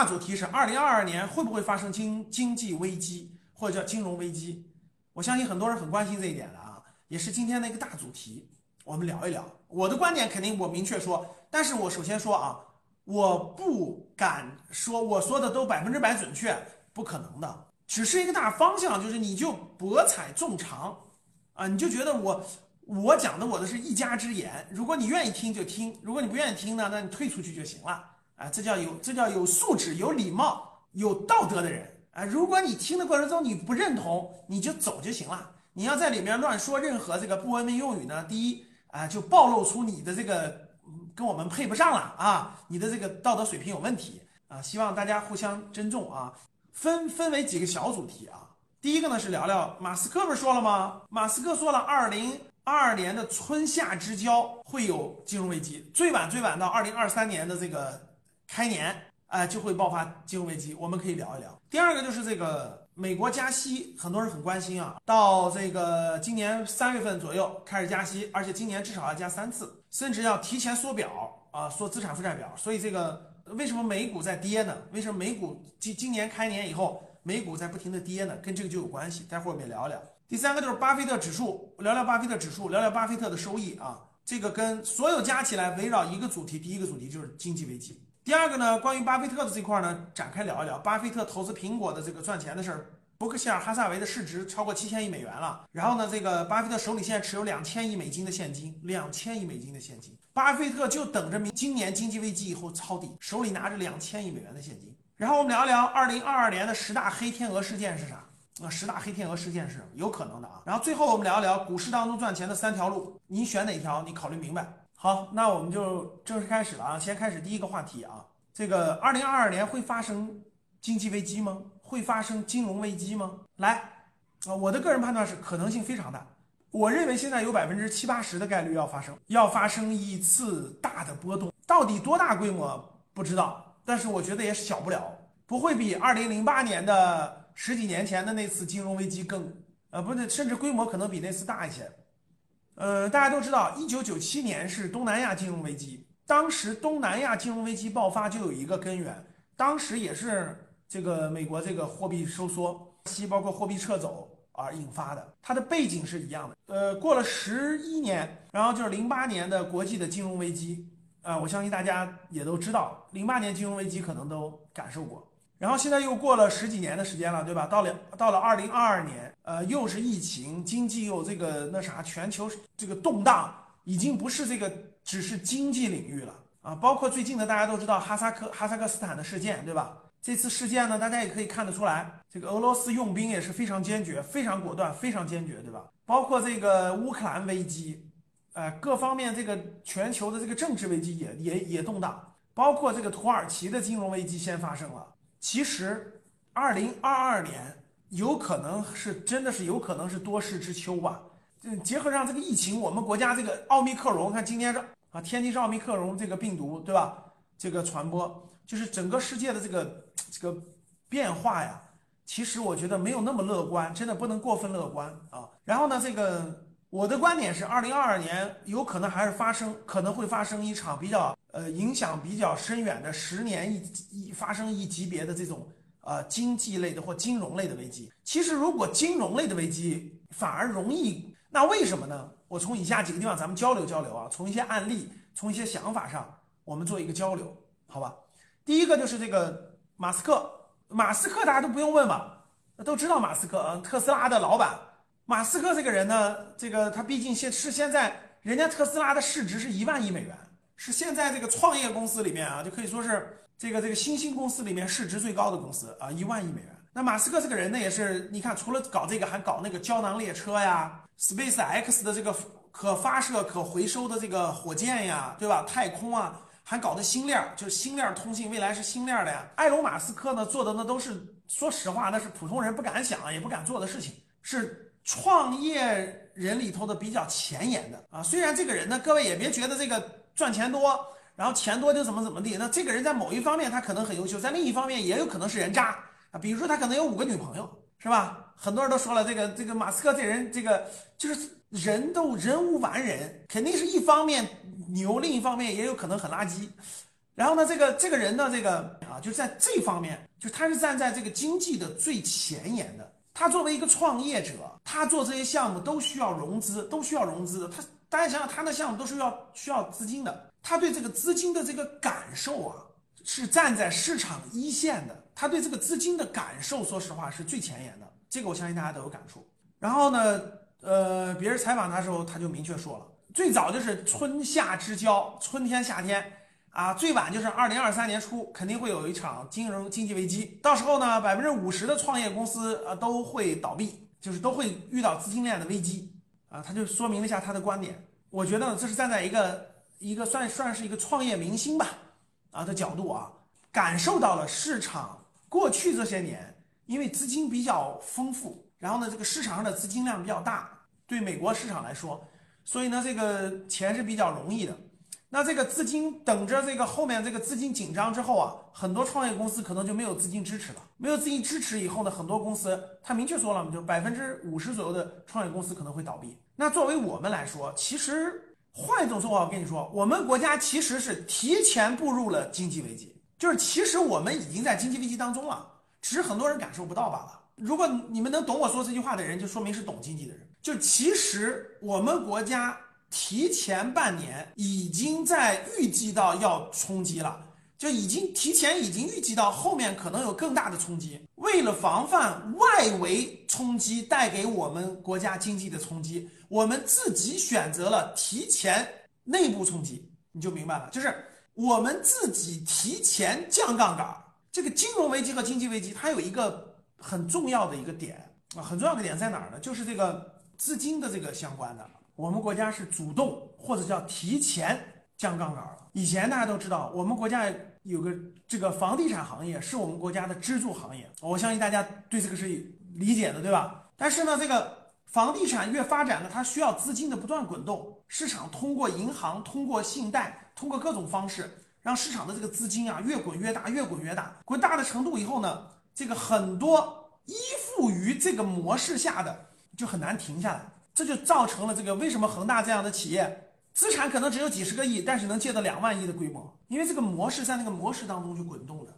大主题是二零二二年会不会发生经经济危机或者叫金融危机？我相信很多人很关心这一点的啊，也是今天的一个大主题，我们聊一聊。我的观点肯定我明确说，但是我首先说啊，我不敢说我说的都百分之百准确，不可能的，只是一个大方向，就是你就博采众长啊，你就觉得我我讲的我的是一家之言，如果你愿意听就听，如果你不愿意听呢，那你退出去就行了。啊，这叫有，这叫有素质、有礼貌、有道德的人啊！如果你听的过程中你不认同，你就走就行了。你要在里面乱说任何这个不文明用语呢，第一啊，就暴露出你的这个跟我们配不上了啊，你的这个道德水平有问题啊！希望大家互相珍重啊。分分为几个小主题啊。第一个呢是聊聊马斯克不是说了吗？马斯克说了，二零二二年的春夏之交会有金融危机，最晚最晚到二零二三年的这个。开年，哎，就会爆发金融危机，我们可以聊一聊。第二个就是这个美国加息，很多人很关心啊。到这个今年三月份左右开始加息，而且今年至少要加三次，甚至要提前缩表啊，缩资产负债表。所以这个为什么美股在跌呢？为什么美股今今年开年以后美股在不停的跌呢？跟这个就有关系。待会儿我们也聊一聊。第三个就是巴菲特指数，聊聊巴菲特指数，聊聊巴菲特的收益啊。这个跟所有加起来围绕一个主题，第一个主题就是经济危机。第二个呢，关于巴菲特的这块呢，展开聊一聊。巴菲特投资苹果的这个赚钱的事儿，伯克希尔哈萨维的市值超过七千亿美元了。然后呢，这个巴菲特手里现在持有两千亿美金的现金，两千亿美金的现金。巴菲特就等着明今年经济危机以后抄底，手里拿着两千亿美元的现金。然后我们聊一聊二零二二年的十大黑天鹅事件是啥？啊，十大黑天鹅事件是有可能的啊。然后最后我们聊一聊股市当中赚钱的三条路，你选哪条？你考虑明白。好，那我们就正式开始了啊！先开始第一个话题啊，这个二零二二年会发生经济危机吗？会发生金融危机吗？来啊，我的个人判断是可能性非常大。我认为现在有百分之七八十的概率要发生，要发生一次大的波动，到底多大规模不知道，但是我觉得也小不了，不会比二零零八年的十几年前的那次金融危机更，呃，不是，甚至规模可能比那次大一些。呃，大家都知道，一九九七年是东南亚金融危机。当时东南亚金融危机爆发就有一个根源，当时也是这个美国这个货币收缩，期包括货币撤走而引发的。它的背景是一样的。呃，过了十一年，然后就是零八年的国际的金融危机。啊，我相信大家也都知道，零八年金融危机可能都感受过。然后现在又过了十几年的时间了，对吧？到了到了二零二二年，呃，又是疫情，经济又这个那啥，全球这个动荡，已经不是这个只是经济领域了啊。包括最近的，大家都知道哈萨克哈萨克斯坦的事件，对吧？这次事件呢，大家也可以看得出来，这个俄罗斯用兵也是非常坚决、非常果断、非常坚决，对吧？包括这个乌克兰危机，呃，各方面这个全球的这个政治危机也也也动荡，包括这个土耳其的金融危机先发生了。其实，二零二二年有可能是真的是有可能是多事之秋吧。嗯，结合上这个疫情，我们国家这个奥密克戎，看今天是啊，天津是奥密克戎这个病毒，对吧？这个传播就是整个世界的这个这个变化呀。其实我觉得没有那么乐观，真的不能过分乐观啊。然后呢，这个我的观点是，二零二二年有可能还是发生，可能会发生一场比较。呃，影响比较深远的十年一一发生一级别的这种呃经济类的或金融类的危机，其实如果金融类的危机反而容易，那为什么呢？我从以下几个地方咱们交流交流啊，从一些案例，从一些想法上，我们做一个交流，好吧？第一个就是这个马斯克，马斯克大家都不用问吧，都知道马斯克嗯，特斯拉的老板。马斯克这个人呢，这个他毕竟现是现在人家特斯拉的市值是一万亿美元。是现在这个创业公司里面啊，就可以说是这个这个新兴公司里面市值最高的公司啊，一万亿美元。那马斯克这个人呢，也是你看，除了搞这个，还搞那个胶囊列车呀，Space X 的这个可发射、可回收的这个火箭呀，对吧？太空啊，还搞的星链，就是星链通信，未来是星链的呀。埃隆·马斯克呢，做的那都是，说实话，那是普通人不敢想也不敢做的事情，是创业人里头的比较前沿的啊。虽然这个人呢，各位也别觉得这个。赚钱多，然后钱多就怎么怎么地。那这个人在某一方面他可能很优秀，在另一方面也有可能是人渣啊。比如说他可能有五个女朋友，是吧？很多人都说了，这个这个马斯克这人，这个就是人都人无完人，肯定是一方面牛，另一方面也有可能很垃圾。然后呢，这个这个人呢，这个啊，就是在这方面，就他是站在这个经济的最前沿的。他作为一个创业者，他做这些项目都需要融资，都需要融资。他大家想想，他的项目都是要需要资金的。他对这个资金的这个感受啊，是站在市场一线的。他对这个资金的感受，说实话是最前沿的。这个我相信大家都有感触。然后呢，呃，别人采访他的时候，他就明确说了，最早就是春夏之交，春天夏天啊，最晚就是二零二三年初，肯定会有一场金融经济危机。到时候呢，百分之五十的创业公司啊都会倒闭，就是都会遇到资金链的危机啊。他就说明了一下他的观点。我觉得这是站在一个一个算算是一个创业明星吧啊的角度啊，感受到了市场。过去这些年，因为资金比较丰富，然后呢，这个市场上的资金量比较大，对美国市场来说，所以呢，这个钱是比较容易的。那这个资金等着这个后面这个资金紧张之后啊，很多创业公司可能就没有资金支持了。没有资金支持以后呢，很多公司他明确说了嘛，就百分之五十左右的创业公司可能会倒闭。那作为我们来说，其实换一种说法，我跟你说，我们国家其实是提前步入了经济危机。就是其实我们已经在经济危机当中了，只是很多人感受不到罢了。如果你们能懂我说这句话的人，就说明是懂经济的人。就其实我们国家提前半年已经在预计到要冲击了，就已经提前已经预计到后面可能有更大的冲击。为了防范外围冲击带给我们国家经济的冲击，我们自己选择了提前内部冲击，你就明白了，就是。我们自己提前降杠杆，这个金融危机和经济危机，它有一个很重要的一个点啊，很重要的点在哪儿呢？就是这个资金的这个相关的，我们国家是主动或者叫提前降杠杆了。以前大家都知道，我们国家有个这个房地产行业是我们国家的支柱行业，我相信大家对这个是理解的，对吧？但是呢，这个。房地产越发展呢，它需要资金的不断滚动，市场通过银行、通过信贷、通过各种方式，让市场的这个资金啊越滚越大，越滚越大。滚大的程度以后呢，这个很多依附于这个模式下的就很难停下来，这就造成了这个为什么恒大这样的企业资产可能只有几十个亿，但是能借到两万亿的规模，因为这个模式在那个模式当中去滚动的。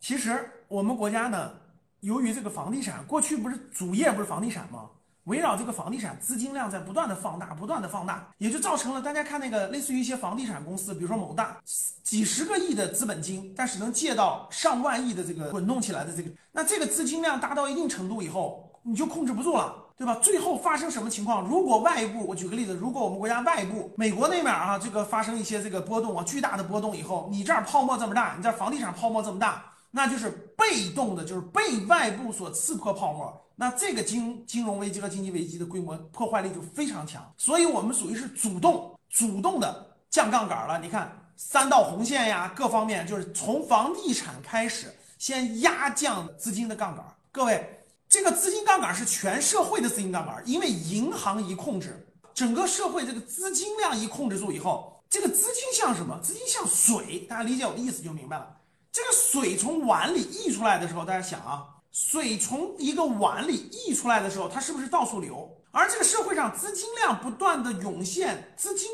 其实我们国家呢，由于这个房地产过去不是主业不是房地产吗？围绕这个房地产资金量在不断的放大，不断的放大，也就造成了大家看那个类似于一些房地产公司，比如说某大，几十个亿的资本金，但是能借到上万亿的这个滚动起来的这个，那这个资金量达到一定程度以后，你就控制不住了，对吧？最后发生什么情况？如果外部，我举个例子，如果我们国家外部，美国那边啊，这个发生一些这个波动啊，巨大的波动以后，你这儿泡沫这么大，你这房地产泡沫这么大。那就是被动的，就是被外部所刺破泡沫，那这个金金融危机和经济危机的规模破坏力就非常强，所以我们属于是主动主动的降杠杆了。你看三道红线呀，各方面就是从房地产开始先压降资金的杠杆。各位，这个资金杠杆是全社会的资金杠杆，因为银行一控制，整个社会这个资金量一控制住以后，这个资金像什么？资金像水，大家理解我的意思就明白了。这个水从碗里溢出来的时候，大家想啊，水从一个碗里溢出来的时候，它是不是到处流？而这个社会上资金量不断的涌现，资金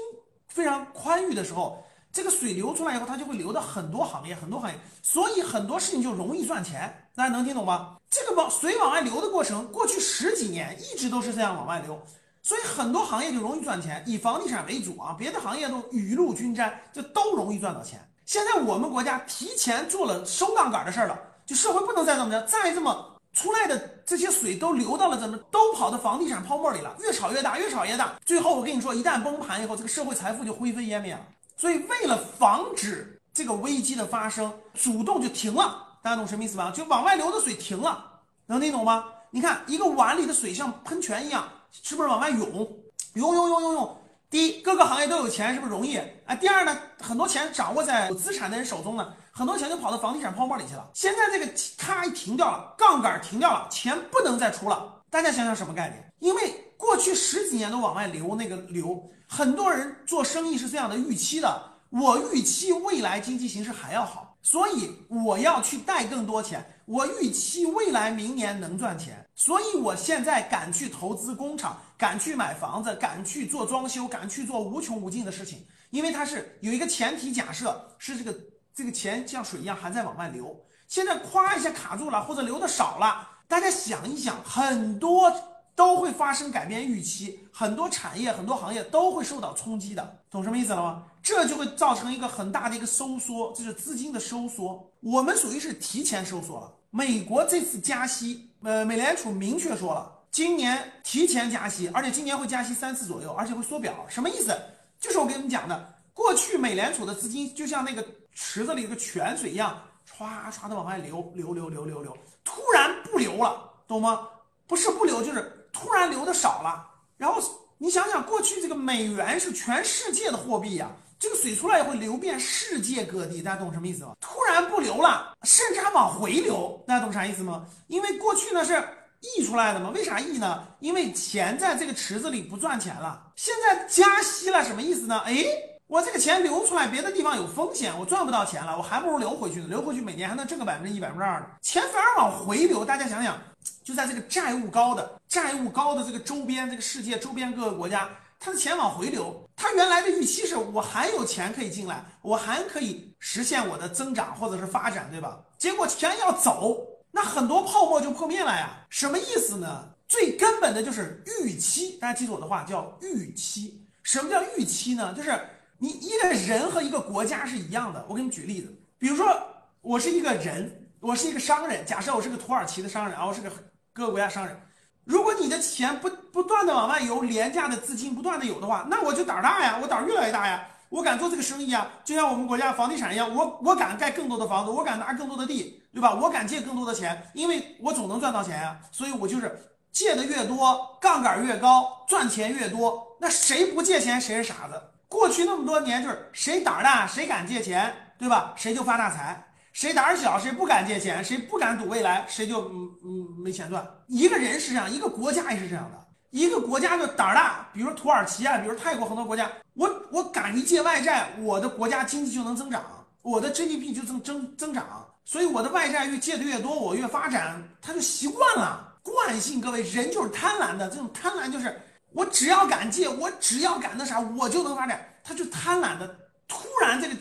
非常宽裕的时候，这个水流出来以后，它就会流到很多行业，很多行业，所以很多事情就容易赚钱。大家能听懂吗？这个往水往外流的过程，过去十几年一直都是这样往外流，所以很多行业就容易赚钱。以房地产为主啊，别的行业都雨露均沾，就都容易赚到钱。现在我们国家提前做了收杠杆的事儿了，就社会不能再这么着，再这么出来的这些水都流到了怎么，都跑到房地产泡沫里了，越炒越大，越炒越大，最后我跟你说，一旦崩盘以后，这个社会财富就灰飞烟灭了。所以为了防止这个危机的发生，主动就停了，大家懂什么意思吧？就往外流的水停了，能听懂吗？你看一个碗里的水像喷泉一样，是不是往外涌，涌涌涌涌涌？第一，各个行业都有钱，是不是容易？啊，第二呢，很多钱掌握在有资产的人手中呢，很多钱就跑到房地产泡沫里去了。现在这个咔一停掉了，杠杆停掉了，钱不能再出了。大家想想什么概念？因为过去十几年都往外流，那个流，很多人做生意是这样的预期的，我预期未来经济形势还要好，所以我要去贷更多钱。我预期未来明年能赚钱，所以我现在敢去投资工厂，敢去买房子，敢去做装修，敢去做无穷无尽的事情。因为它是有一个前提假设，是这个这个钱像水一样还在往外流。现在咵一下卡住了，或者流的少了，大家想一想，很多都会发生改变预期，很多产业、很多行业都会受到冲击的，懂什么意思了吗？这就会造成一个很大的一个收缩，就是资金的收缩。我们属于是提前收缩了。美国这次加息，呃，美联储明确说了，今年提前加息，而且今年会加息三次左右，而且会缩表。什么意思？就是我跟你们讲的，过去美联储的资金就像那个池子里的个泉水一样。唰唰的往外流，流流流流流，突然不流了，懂吗？不是不流，就是突然流的少了。然后你想想，过去这个美元是全世界的货币呀，这个水出来也会流遍世界各地，大家懂什么意思吗？突然不流了，甚至还往回流，大家懂啥意思吗？因为过去呢是溢出来的嘛，为啥溢呢？因为钱在这个池子里不赚钱了，现在加息了，什么意思呢？哎。我这个钱流出来，别的地方有风险，我赚不到钱了，我还不如流回去呢。流回去每年还能挣个百分之一、百分之二呢。钱反而往回流，大家想想，就在这个债务高的、债务高的这个周边，这个世界周边各个国家，它的钱往回流，它原来的预期是我还有钱可以进来，我还可以实现我的增长或者是发展，对吧？结果钱要走，那很多泡沫就破灭了呀。什么意思呢？最根本的就是预期，大家记住我的话，叫预期。什么叫预期呢？就是。你一个人和一个国家是一样的。我给你举例子，比如说我是一个人，我是一个商人。假设我是个土耳其的商人，啊，我是个各个国家商人。如果你的钱不不断的往外游，廉价的资金不断的有的话，那我就胆儿大呀，我胆儿越来越大呀，我敢做这个生意啊。就像我们国家房地产一样，我我敢盖更多的房子，我敢拿更多的地，对吧？我敢借更多的钱，因为我总能赚到钱呀。所以我就是借的越多，杠杆越高，赚钱越多。那谁不借钱，谁是傻子。过去那么多年，就是谁胆儿大，谁敢借钱，对吧？谁就发大财。谁胆儿小，谁不敢借钱，谁不敢赌未来，谁就嗯嗯没钱赚。一个人是这样，一个国家也是这样的。一个国家就胆儿大，比如土耳其啊，比如泰国很多国家，我我敢于借外债，我的国家经济就能增长，我的 GDP 就增增增长。所以我的外债越借的越多，我越发展，他就习惯了，惯性。各位，人就是贪婪的，这种贪婪就是。我只要敢借，我只要敢那啥，我就能发展。他就贪婪的，突然这个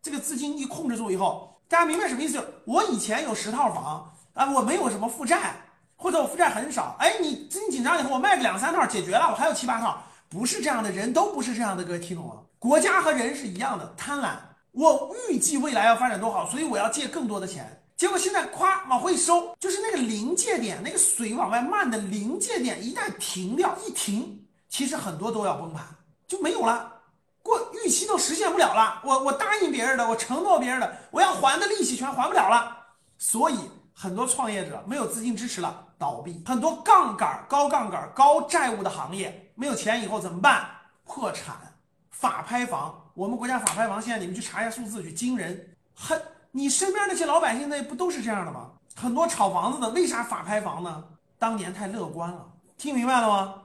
这个资金一控制住以后，大家明白什么意思？我以前有十套房啊，我没有什么负债，或者我负债很少。哎，你资金紧张以后，我卖个两三套解决了，我还有七八套。不是这样的人都不是这样的，各位听懂了？国家和人是一样的，贪婪。我预计未来要发展多好，所以我要借更多的钱。结果现在咵往回收，就是那个临界点，那个水往外漫的临界点一旦停掉，一停，其实很多都要崩盘，就没有了，过预期都实现不了了。我我答应别人的，我承诺别人的，我要还的利息全还不了了。所以很多创业者没有资金支持了，倒闭；很多杠杆、高杠杆、高债务的行业没有钱以后怎么办？破产。法拍房，我们国家法拍房现在你们去查一下数字，去惊人，很。你身边那些老百姓那不都是这样的吗？很多炒房子的为啥法拍房呢？当年太乐观了，听明白了吗？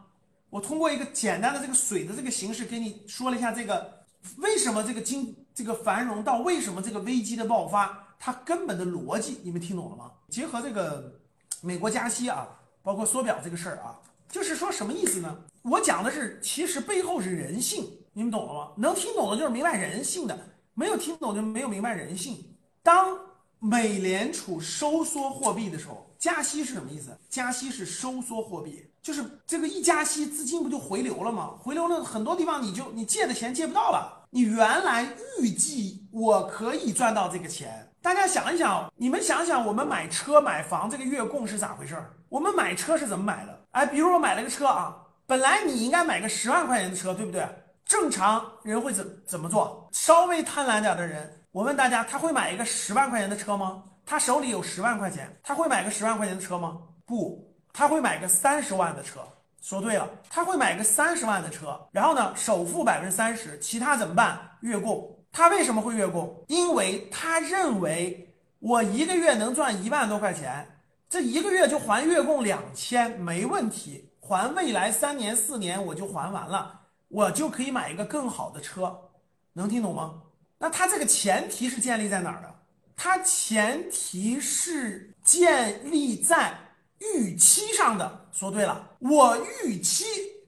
我通过一个简单的这个水的这个形式给你说了一下这个为什么这个经这个繁荣到为什么这个危机的爆发，它根本的逻辑你们听懂了吗？结合这个美国加息啊，包括缩表这个事儿啊，就是说什么意思呢？我讲的是其实背后是人性，你们懂了吗？能听懂的就是明白人性的，没有听懂就没有明白人性。当美联储收缩货币的时候，加息是什么意思？加息是收缩货币，就是这个一加息，资金不就回流了吗？回流了很多地方，你就你借的钱借不到了。你原来预计我可以赚到这个钱，大家想一想，你们想想，我们买车买房这个月供是咋回事？我们买车是怎么买的？哎，比如我买了个车啊，本来你应该买个十万块钱的车，对不对？正常人会怎怎么做？稍微贪婪点的人。我问大家，他会买一个十万块钱的车吗？他手里有十万块钱，他会买个十万块钱的车吗？不，他会买个三十万的车。说对了，他会买个三十万的车，然后呢，首付百分之三十，其他怎么办？月供。他为什么会月供？因为他认为我一个月能赚一万多块钱，这一个月就还月供两千，没问题，还未来三年四年我就还完了，我就可以买一个更好的车，能听懂吗？那它这个前提是建立在哪儿的？它前提是建立在预期上的。说对了，我预期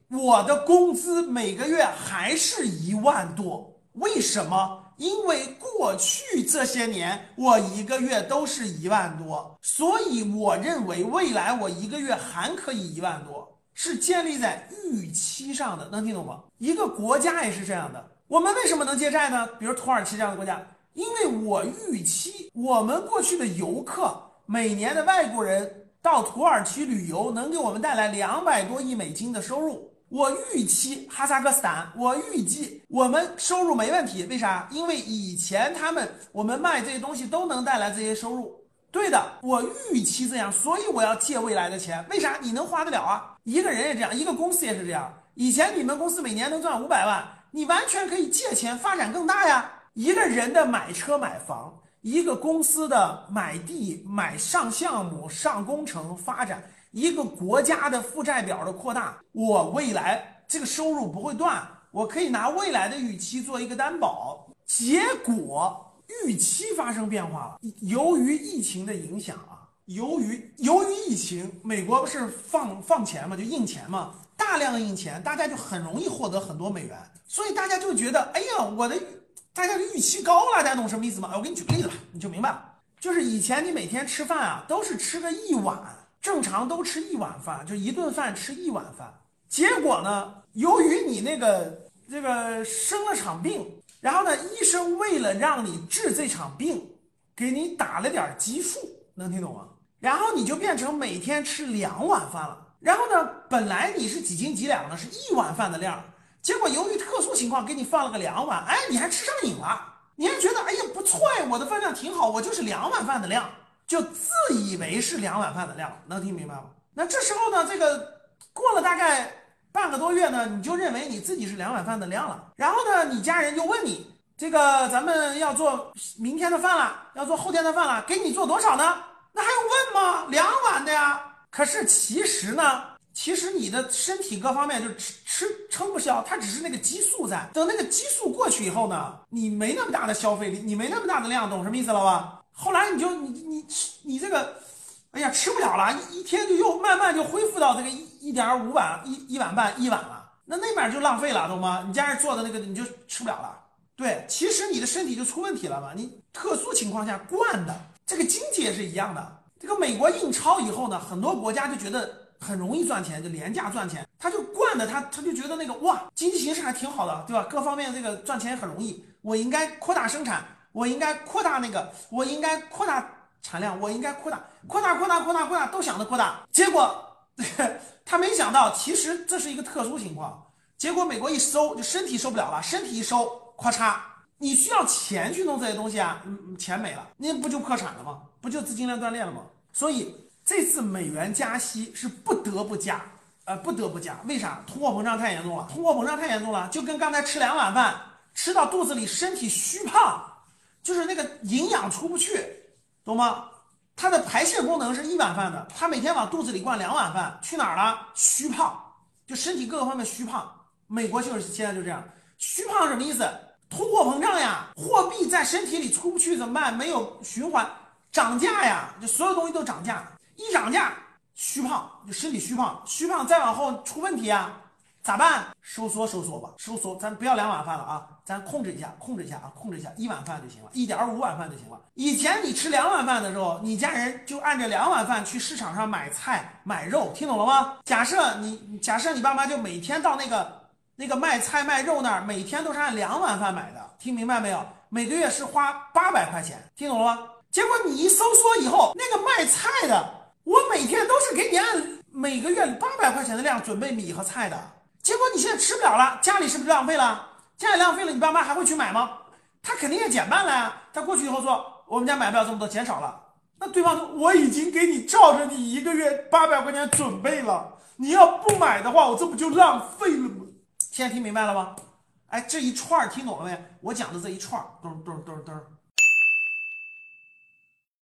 我的工资每个月还是一万多。为什么？因为过去这些年我一个月都是一万多，所以我认为未来我一个月还可以一万多，是建立在预期上的，能听懂吗？一个国家也是这样的。我们为什么能借债呢？比如土耳其这样的国家，因为我预期我们过去的游客每年的外国人到土耳其旅游能给我们带来两百多亿美金的收入。我预期哈萨克斯坦，我预计我们收入没问题。为啥？因为以前他们我们卖这些东西都能带来这些收入。对的，我预期这样，所以我要借未来的钱。为啥？你能花得了啊？一个人也这样，一个公司也是这样。以前你们公司每年能赚五百万。你完全可以借钱发展更大呀！一个人的买车买房，一个公司的买地买上项目上工程发展，一个国家的负债表的扩大，我未来这个收入不会断，我可以拿未来的预期做一个担保。结果预期发生变化了，由于疫情的影响啊，由于由于疫情，美国不是放放钱嘛，就印钱嘛。大量的印钱，大家就很容易获得很多美元，所以大家就觉得，哎呀，我的大家的预期高了，大家懂什么意思吗？我给你举个例子吧，你就明白了。就是以前你每天吃饭啊，都是吃个一碗，正常都吃一碗饭，就一顿饭吃一碗饭。结果呢，由于你那个这个生了场病，然后呢，医生为了让你治这场病，给你打了点激素，能听懂吗？然后你就变成每天吃两碗饭了。然后呢，本来你是几斤几两的，是一碗饭的量，结果由于特殊情况给你放了个两碗，哎，你还吃上瘾了，你还觉得哎呀不错呀，我的饭量挺好，我就是两碗饭的量，就自以为是两碗饭的量，能听明白吗？那这时候呢，这个过了大概半个多月呢，你就认为你自己是两碗饭的量了，然后呢，你家人就问你，这个咱们要做明天的饭了，要做后天的饭了，给你做多少呢？那还用问吗？两碗的呀。可是其实呢，其实你的身体各方面就吃吃撑不消，它只是那个激素在。等那个激素过去以后呢，你没那么大的消费力，你没那么大的量，懂什么意思了吧？后来你就你你吃你这个，哎呀吃不了了，一一天就又慢慢就恢复到这个一一点五碗一一碗半一碗了，那那边就浪费了，懂吗？你家人做的那个你就吃不了了。对，其实你的身体就出问题了嘛，你特殊情况下惯的，这个经济也是一样的。这个美国印钞以后呢，很多国家就觉得很容易赚钱，就廉价赚钱，他就惯的他，他就觉得那个哇，经济形势还挺好的，对吧？各方面这个赚钱也很容易，我应该扩大生产，我应该扩大那个，我应该扩大产量，我应该扩大扩大扩大扩大扩大，都想着扩大，结果 他没想到，其实这是一个特殊情况，结果美国一收就身体受不了了，身体一收，咔嚓。你需要钱去弄这些东西啊，嗯，钱没了，那不就破产了吗？不就资金链断裂了吗？所以这次美元加息是不得不加，呃，不得不加。为啥？通货膨胀太严重了，通货膨胀太严重了，就跟刚才吃两碗饭，吃到肚子里身体虚胖，就是那个营养出不去，懂吗？它的排泄功能是一碗饭的，它每天往肚子里灌两碗饭，去哪儿了？虚胖，就身体各个方面虚胖。美国就是现在就这样，虚胖什么意思？通货膨胀呀，货币在身体里出不去怎么办？没有循环，涨价呀，就所有东西都涨价，一涨价虚胖，就身体虚胖，虚胖再往后出问题啊，咋办？收缩收缩吧，收缩，咱不要两碗饭了啊，咱控制一下，控制一下啊，控制一下，一碗饭就行了，一点五碗饭就行了。以前你吃两碗饭的时候，你家人就按着两碗饭去市场上买菜买肉，听懂了吗？假设你假设你爸妈就每天到那个。那个卖菜卖肉那儿，每天都是按两碗饭买的，听明白没有？每个月是花八百块钱，听懂了吗？结果你一收缩以后，那个卖菜的，我每天都是给你按每个月八百块钱的量准备米和菜的，结果你现在吃不了了，家里是不是浪费了？家里浪费了，你爸妈还会去买吗？他肯定也减半了呀。他过去以后说，我们家买不了这么多，减少了。那对方说，我已经给你照着你一个月八百块钱准备了，你要不买的话，我这不就浪费了吗？现在听明白了吗？哎，这一串听懂了没？我讲的这一串儿，咚咚咚咚。